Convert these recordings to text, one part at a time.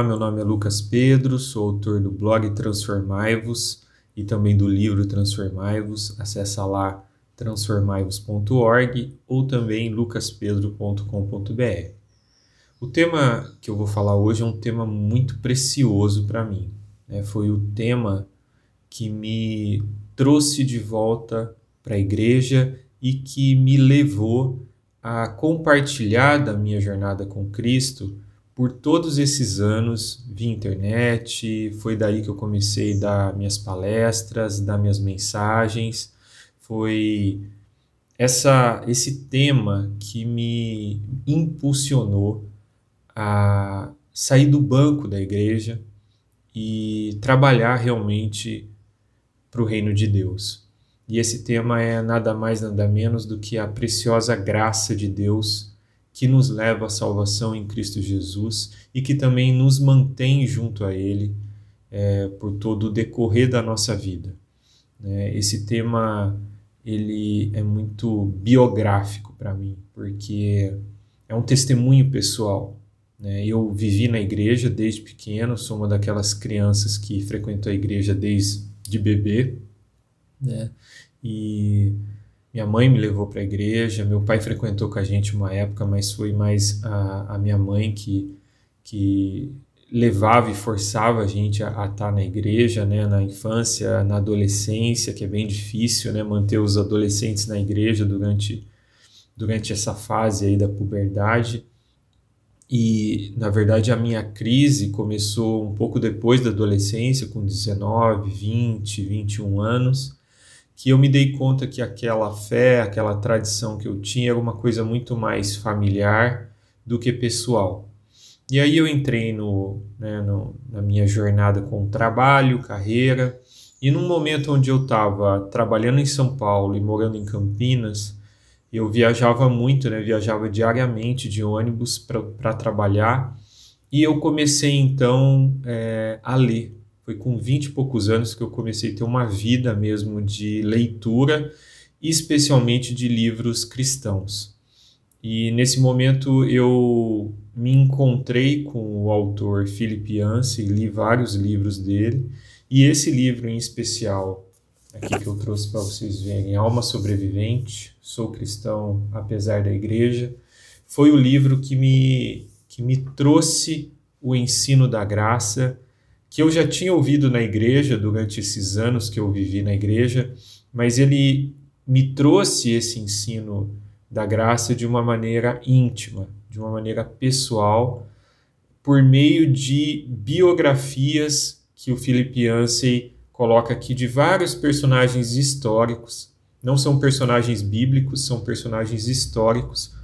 Olá, meu nome é Lucas Pedro, sou autor do blog Transformai-vos e também do livro Transformai-vos. Acesse lá transformaivos.org ou também lucaspedro.com.br. O tema que eu vou falar hoje é um tema muito precioso para mim. Né? Foi o tema que me trouxe de volta para a igreja e que me levou a compartilhar da minha jornada com Cristo por todos esses anos via internet, foi daí que eu comecei a dar minhas palestras, dar minhas mensagens. Foi essa esse tema que me impulsionou a sair do banco da igreja e trabalhar realmente para o reino de Deus. E esse tema é nada mais nada menos do que a preciosa graça de Deus que nos leva à salvação em Cristo Jesus e que também nos mantém junto a Ele é, por todo o decorrer da nossa vida. É, esse tema ele é muito biográfico para mim, porque é um testemunho pessoal. Né? Eu vivi na igreja desde pequeno, sou uma daquelas crianças que frequentou a igreja desde bebê, né? e minha mãe me levou para a igreja, meu pai frequentou com a gente uma época, mas foi mais a, a minha mãe que, que levava e forçava a gente a, a estar tá na igreja, né, na infância, na adolescência, que é bem difícil, né, manter os adolescentes na igreja durante, durante essa fase aí da puberdade. E, na verdade, a minha crise começou um pouco depois da adolescência, com 19, 20, 21 anos que eu me dei conta que aquela fé, aquela tradição que eu tinha era uma coisa muito mais familiar do que pessoal. E aí eu entrei no, né, no, na minha jornada com trabalho, carreira, e num momento onde eu estava trabalhando em São Paulo e morando em Campinas, eu viajava muito, né, viajava diariamente de ônibus para trabalhar, e eu comecei então é, a ler foi com 20 e poucos anos que eu comecei a ter uma vida mesmo de leitura, especialmente de livros cristãos. E nesse momento eu me encontrei com o autor Philip Yancey, li vários livros dele, e esse livro em especial, aqui que eu trouxe para vocês verem, Alma Sobrevivente, Sou Cristão Apesar da Igreja, foi o livro que me, que me trouxe o ensino da graça que eu já tinha ouvido na igreja durante esses anos que eu vivi na igreja, mas ele me trouxe esse ensino da graça de uma maneira íntima, de uma maneira pessoal, por meio de biografias que o Philip Yancey coloca aqui de vários personagens históricos. Não são personagens bíblicos, são personagens históricos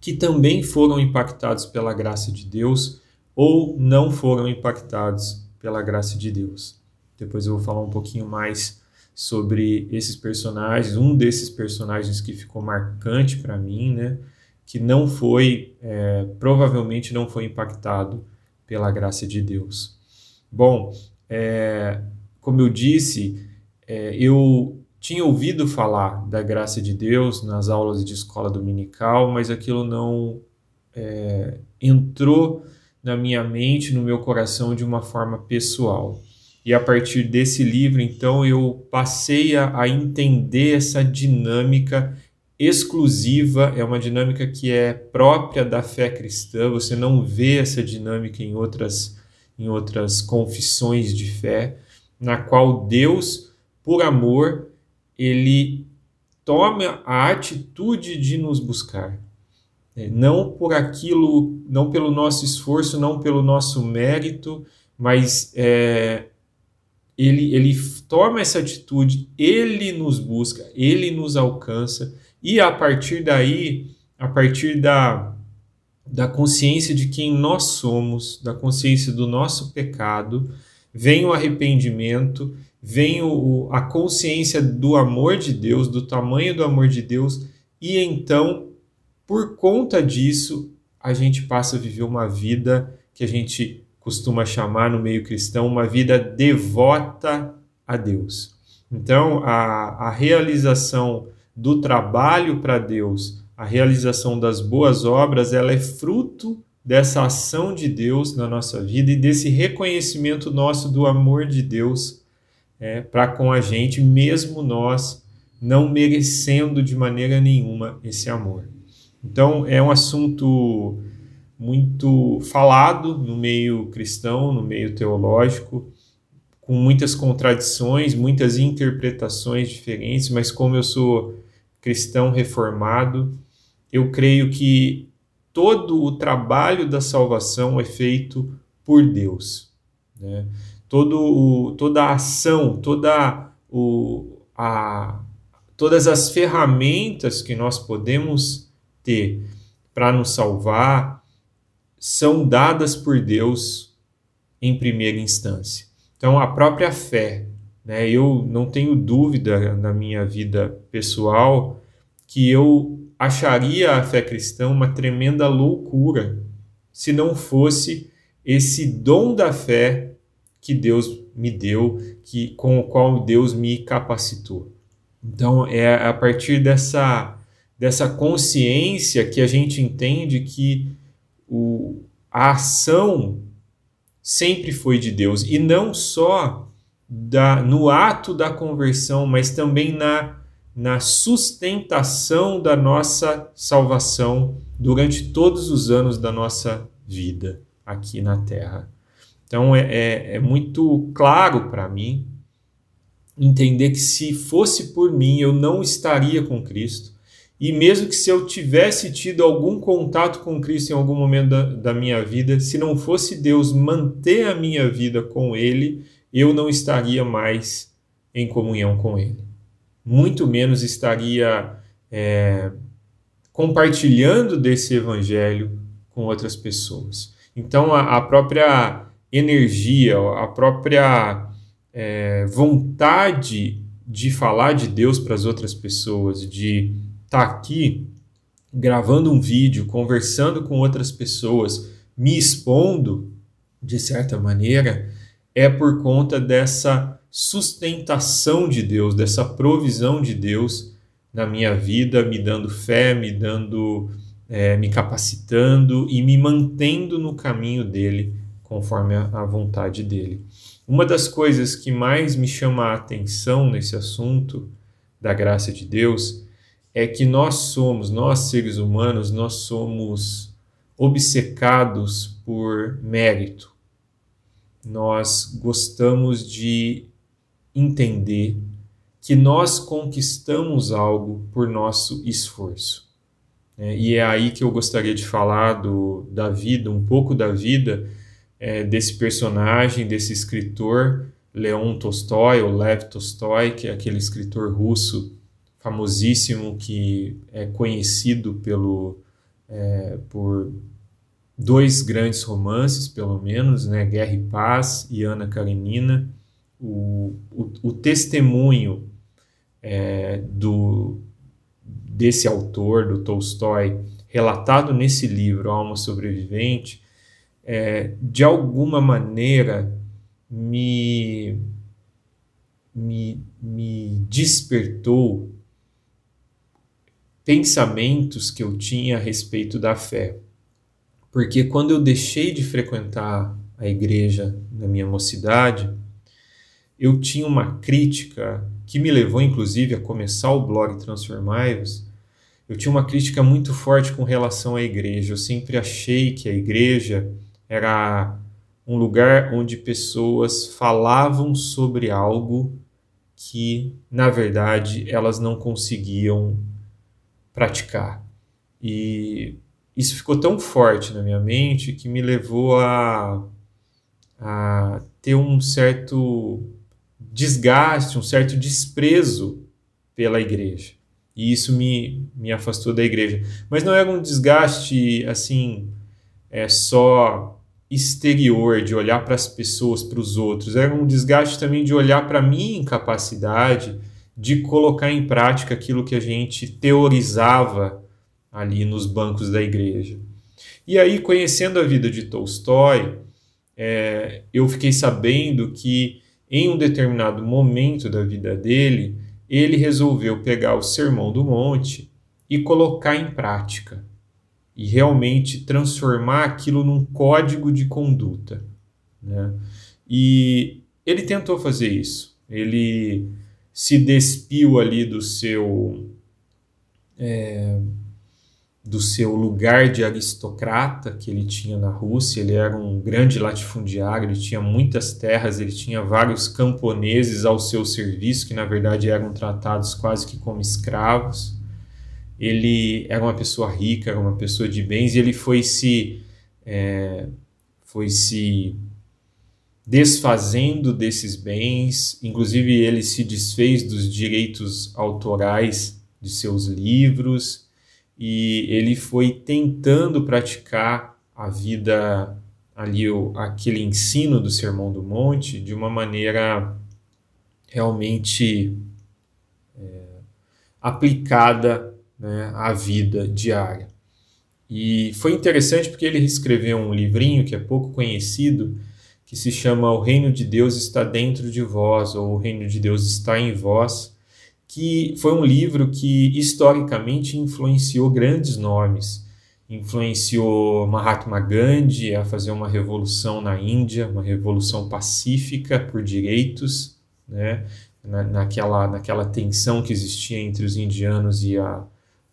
que também foram impactados pela graça de Deus ou não foram impactados pela graça de Deus. Depois eu vou falar um pouquinho mais sobre esses personagens, um desses personagens que ficou marcante para mim, né? Que não foi, é, provavelmente não foi impactado pela graça de Deus. Bom, é, como eu disse, é, eu tinha ouvido falar da graça de Deus nas aulas de escola dominical, mas aquilo não é, entrou na minha mente, no meu coração de uma forma pessoal. E a partir desse livro, então, eu passei a, a entender essa dinâmica exclusiva, é uma dinâmica que é própria da fé cristã, você não vê essa dinâmica em outras, em outras confissões de fé, na qual Deus, por amor, ele toma a atitude de nos buscar. É, não por aquilo, não pelo nosso esforço, não pelo nosso mérito, mas é, ele, ele toma essa atitude, ele nos busca, ele nos alcança, e a partir daí, a partir da, da consciência de quem nós somos, da consciência do nosso pecado, vem o arrependimento, vem o, a consciência do amor de Deus, do tamanho do amor de Deus, e então por conta disso, a gente passa a viver uma vida que a gente costuma chamar no meio cristão uma vida devota a Deus. Então, a, a realização do trabalho para Deus, a realização das boas obras, ela é fruto dessa ação de Deus na nossa vida e desse reconhecimento nosso do amor de Deus é, para com a gente, mesmo nós não merecendo de maneira nenhuma esse amor. Então, é um assunto muito falado no meio cristão, no meio teológico, com muitas contradições, muitas interpretações diferentes, mas como eu sou cristão reformado, eu creio que todo o trabalho da salvação é feito por Deus. Né? Todo o, toda a ação, toda o, a, todas as ferramentas que nós podemos ter para nos salvar são dadas por Deus em primeira instância. Então, a própria fé, né? eu não tenho dúvida na minha vida pessoal que eu acharia a fé cristã uma tremenda loucura se não fosse esse dom da fé que Deus me deu, que com o qual Deus me capacitou. Então é a partir dessa dessa consciência que a gente entende que o, a ação sempre foi de Deus e não só da, no ato da conversão, mas também na na sustentação da nossa salvação durante todos os anos da nossa vida aqui na Terra. Então é, é, é muito claro para mim entender que se fosse por mim eu não estaria com Cristo. E mesmo que se eu tivesse tido algum contato com Cristo em algum momento da, da minha vida, se não fosse Deus manter a minha vida com Ele, eu não estaria mais em comunhão com Ele muito menos estaria é, compartilhando desse evangelho com outras pessoas. Então, a, a própria energia, a própria é, vontade de falar de Deus para as outras pessoas, de estar tá aqui gravando um vídeo, conversando com outras pessoas, me expondo, de certa maneira, é por conta dessa sustentação de Deus, dessa provisão de Deus na minha vida, me dando fé, me dando, é, me capacitando e me mantendo no caminho dele, conforme a, a vontade dele. Uma das coisas que mais me chama a atenção nesse assunto da graça de Deus é que nós somos, nós seres humanos, nós somos obcecados por mérito. Nós gostamos de entender que nós conquistamos algo por nosso esforço. É, e é aí que eu gostaria de falar do, da vida, um pouco da vida é, desse personagem, desse escritor, Leon Tolstói, ou Lev Tolstói, que é aquele escritor russo famosíssimo que é conhecido pelo, é, por dois grandes romances, pelo menos, né, Guerra e Paz e Ana Karenina. O, o, o testemunho é, do, desse autor, do Tolstói, relatado nesse livro, Alma Sobrevivente, é, de alguma maneira me, me, me despertou pensamentos que eu tinha a respeito da fé. Porque quando eu deixei de frequentar a igreja na minha mocidade, eu tinha uma crítica que me levou, inclusive, a começar o blog Transformai-vos. Eu tinha uma crítica muito forte com relação à igreja. Eu sempre achei que a igreja era um lugar onde pessoas falavam sobre algo que, na verdade, elas não conseguiam praticar. E isso ficou tão forte na minha mente que me levou a, a ter um certo desgaste, um certo desprezo pela igreja. E isso me, me afastou da igreja. Mas não era um desgaste assim, é só exterior, de olhar para as pessoas, para os outros. Era um desgaste também de olhar para a minha incapacidade de colocar em prática aquilo que a gente teorizava ali nos bancos da igreja. E aí, conhecendo a vida de Tolstói, é, eu fiquei sabendo que em um determinado momento da vida dele, ele resolveu pegar o Sermão do Monte e colocar em prática. e realmente transformar aquilo num código de conduta. Né? E ele tentou fazer isso. Ele se despiu ali do seu é, do seu lugar de aristocrata que ele tinha na Rússia. Ele era um grande latifundiário, ele tinha muitas terras, ele tinha vários camponeses ao seu serviço que na verdade eram tratados quase que como escravos. Ele era uma pessoa rica, era uma pessoa de bens e ele foi se é, foi se desfazendo desses bens, inclusive ele se desfez dos direitos autorais de seus livros e ele foi tentando praticar a vida ali o, aquele ensino do Sermão do Monte de uma maneira realmente é, aplicada né, à vida diária. E foi interessante porque ele escreveu um livrinho que é pouco conhecido, que se chama O Reino de Deus está dentro de vós, ou O Reino de Deus está em vós, que foi um livro que historicamente influenciou grandes nomes. Influenciou Mahatma Gandhi a fazer uma revolução na Índia, uma revolução pacífica por direitos, né? Na, naquela, naquela tensão que existia entre os indianos e a,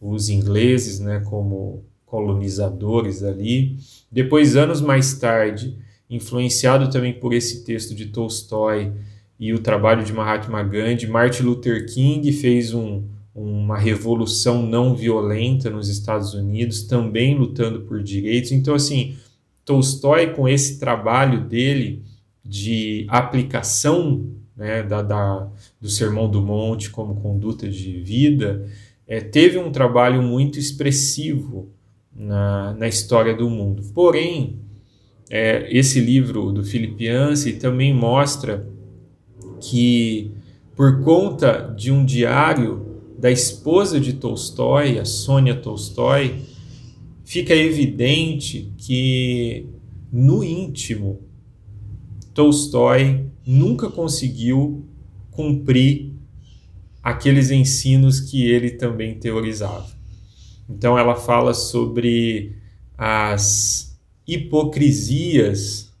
os ingleses, né? como colonizadores ali. Depois, anos mais tarde, influenciado também por esse texto de Tolstói e o trabalho de Mahatma Gandhi, Martin Luther King fez um, uma revolução não violenta nos Estados Unidos, também lutando por direitos. Então, assim, Tolstói, com esse trabalho dele de aplicação né, da, da, do Sermão do Monte como conduta de vida, é, teve um trabalho muito expressivo na, na história do mundo. Porém, é, esse livro do Philip Yancey também mostra que, por conta de um diário da esposa de Tolstói, a Sônia Tolstói, fica evidente que, no íntimo, Tolstói nunca conseguiu cumprir aqueles ensinos que ele também teorizava. Então, ela fala sobre as hipocrisias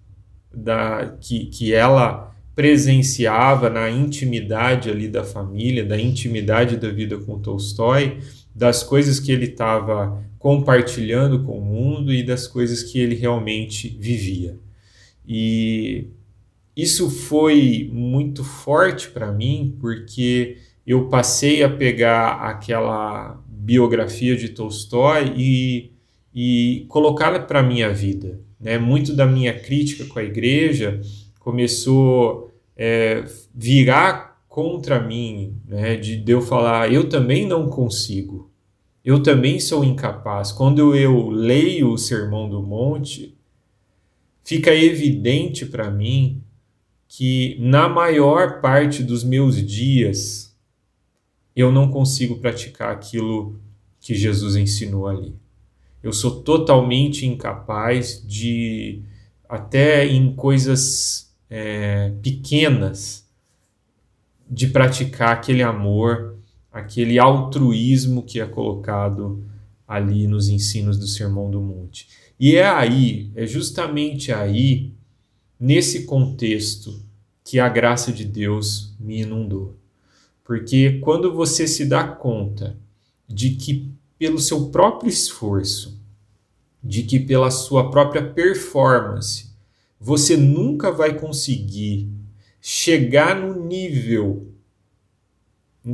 da, que, que ela presenciava na intimidade ali da família, da intimidade da vida com Tolstói, das coisas que ele estava compartilhando com o mundo e das coisas que ele realmente vivia. E isso foi muito forte para mim, porque eu passei a pegar aquela biografia de Tolstói e e colocá-la para a minha vida. Né? Muito da minha crítica com a igreja começou a é, virar contra mim, né? de, de eu falar, eu também não consigo, eu também sou incapaz. Quando eu leio o Sermão do Monte, fica evidente para mim que na maior parte dos meus dias eu não consigo praticar aquilo que Jesus ensinou ali eu sou totalmente incapaz de, até em coisas é, pequenas, de praticar aquele amor, aquele altruísmo que é colocado ali nos ensinos do Sermão do Monte. E é aí, é justamente aí, nesse contexto, que a graça de Deus me inundou. Porque quando você se dá conta de que pelo seu próprio esforço, de que pela sua própria performance, você nunca vai conseguir chegar no nível,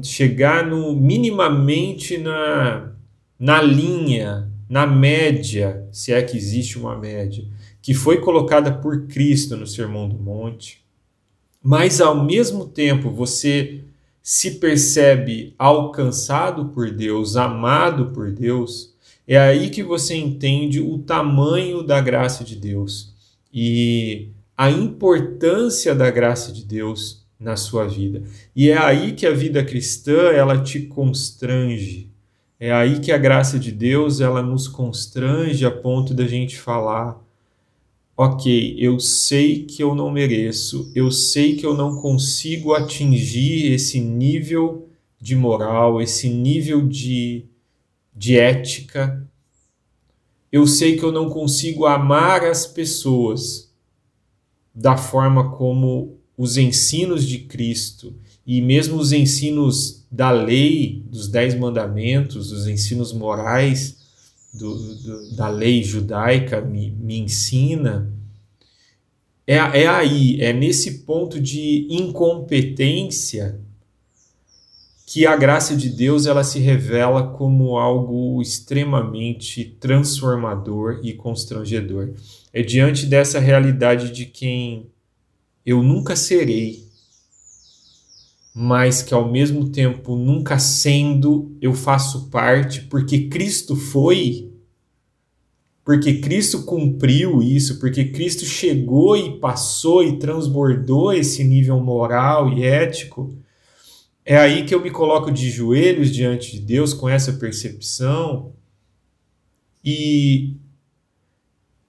chegar no minimamente na, na linha, na média, se é que existe uma média, que foi colocada por Cristo no Sermão do Monte, mas ao mesmo tempo você se percebe alcançado por Deus, amado por Deus, é aí que você entende o tamanho da graça de Deus e a importância da graça de Deus na sua vida. E é aí que a vida cristã ela te constrange. É aí que a graça de Deus ela nos constrange a ponto da gente falar ok, eu sei que eu não mereço, eu sei que eu não consigo atingir esse nível de moral, esse nível de, de ética, eu sei que eu não consigo amar as pessoas da forma como os ensinos de Cristo e mesmo os ensinos da lei, dos Dez Mandamentos, os ensinos morais do, do, da lei judaica me, me ensina. É, é aí, é nesse ponto de incompetência que a graça de Deus ela se revela como algo extremamente transformador e constrangedor. É diante dessa realidade de quem eu nunca serei, mas que ao mesmo tempo nunca sendo eu faço parte, porque Cristo foi, porque Cristo cumpriu isso, porque Cristo chegou e passou e transbordou esse nível moral e ético é aí que eu me coloco de joelhos diante de Deus com essa percepção e,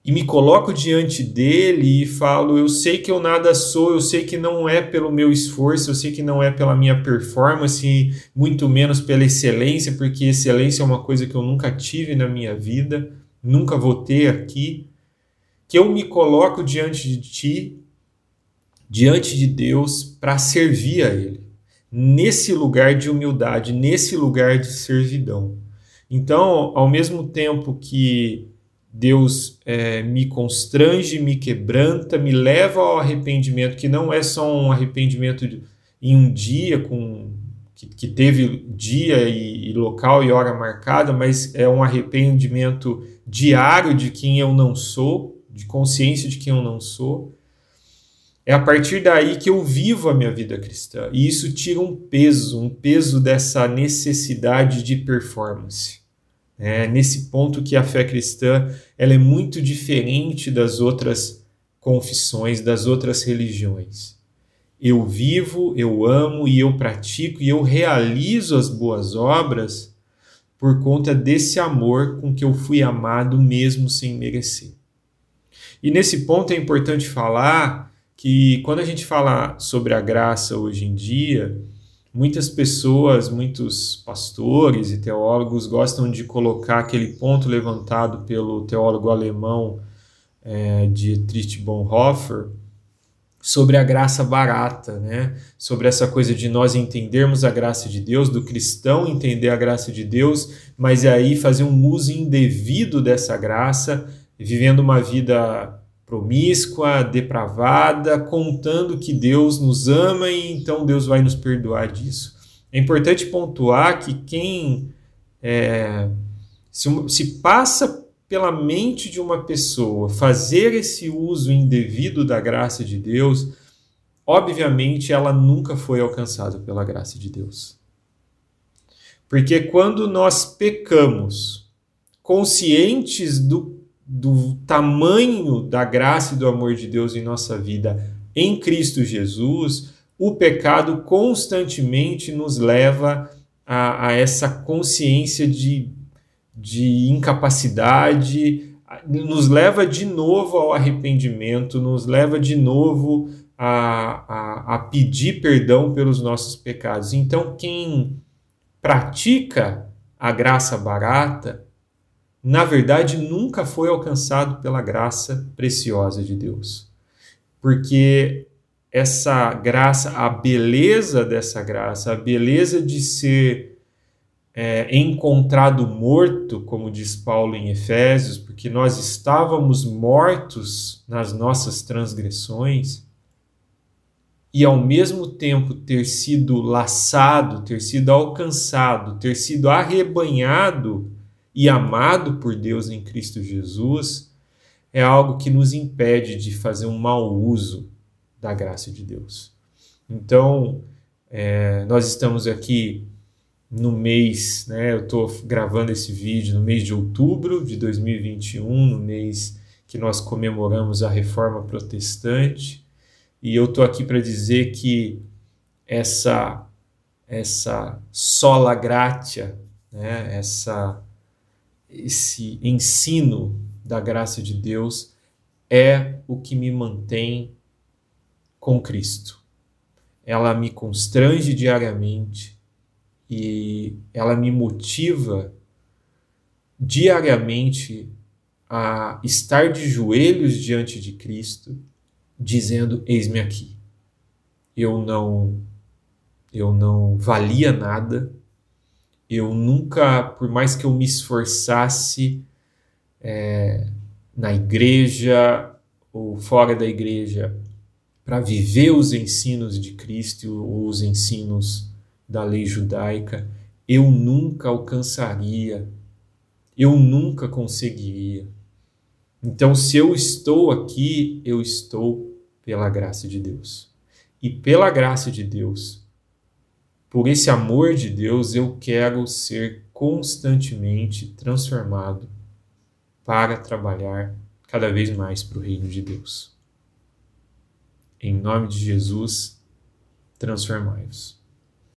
e me coloco diante dele e falo: eu sei que eu nada sou, eu sei que não é pelo meu esforço, eu sei que não é pela minha performance, muito menos pela excelência, porque excelência é uma coisa que eu nunca tive na minha vida, nunca vou ter aqui. Que eu me coloco diante de ti, diante de Deus, para servir a Ele nesse lugar de humildade, nesse lugar de servidão. Então, ao mesmo tempo que Deus é, me constrange, me quebranta, me leva ao arrependimento, que não é só um arrependimento em um dia, com que, que teve dia e, e, local e hora marcada, mas é um arrependimento diário de quem eu não sou, de consciência de quem eu não sou. É a partir daí que eu vivo a minha vida cristã. E isso tira um peso, um peso dessa necessidade de performance. É nesse ponto que a fé cristã ela é muito diferente das outras confissões, das outras religiões. Eu vivo, eu amo e eu pratico e eu realizo as boas obras por conta desse amor com que eu fui amado mesmo sem merecer. E nesse ponto é importante falar que quando a gente fala sobre a graça hoje em dia, muitas pessoas, muitos pastores e teólogos gostam de colocar aquele ponto levantado pelo teólogo alemão é, Dietrich Bonhoeffer sobre a graça barata, né? Sobre essa coisa de nós entendermos a graça de Deus, do cristão entender a graça de Deus, mas aí fazer um uso indevido dessa graça, vivendo uma vida promíscua, depravada, contando que Deus nos ama e então Deus vai nos perdoar disso. É importante pontuar que quem é, se, se passa pela mente de uma pessoa fazer esse uso indevido da graça de Deus, obviamente ela nunca foi alcançada pela graça de Deus. Porque quando nós pecamos, conscientes do do tamanho da graça e do amor de Deus em nossa vida em Cristo Jesus, o pecado constantemente nos leva a, a essa consciência de, de incapacidade, nos leva de novo ao arrependimento, nos leva de novo a, a, a pedir perdão pelos nossos pecados. Então, quem pratica a graça barata, na verdade, nunca foi alcançado pela graça preciosa de Deus. Porque essa graça, a beleza dessa graça, a beleza de ser é, encontrado morto, como diz Paulo em Efésios, porque nós estávamos mortos nas nossas transgressões, e ao mesmo tempo ter sido laçado, ter sido alcançado, ter sido arrebanhado e amado por Deus em Cristo Jesus é algo que nos impede de fazer um mau uso da graça de Deus. Então, é, nós estamos aqui no mês, né, eu estou gravando esse vídeo no mês de outubro de 2021, no mês que nós comemoramos a reforma protestante, e eu estou aqui para dizer que essa essa sola gratia, né, essa esse ensino da graça de Deus é o que me mantém com Cristo. Ela me constrange diariamente e ela me motiva diariamente a estar de joelhos diante de Cristo, dizendo: Eis-me aqui. Eu não eu não valia nada. Eu nunca, por mais que eu me esforçasse é, na igreja ou fora da igreja para viver os ensinos de Cristo ou os ensinos da lei judaica, eu nunca alcançaria, eu nunca conseguiria. Então, se eu estou aqui, eu estou pela graça de Deus. E pela graça de Deus, por esse amor de Deus, eu quero ser constantemente transformado para trabalhar cada vez mais para o reino de Deus. Em nome de Jesus, transformai-vos.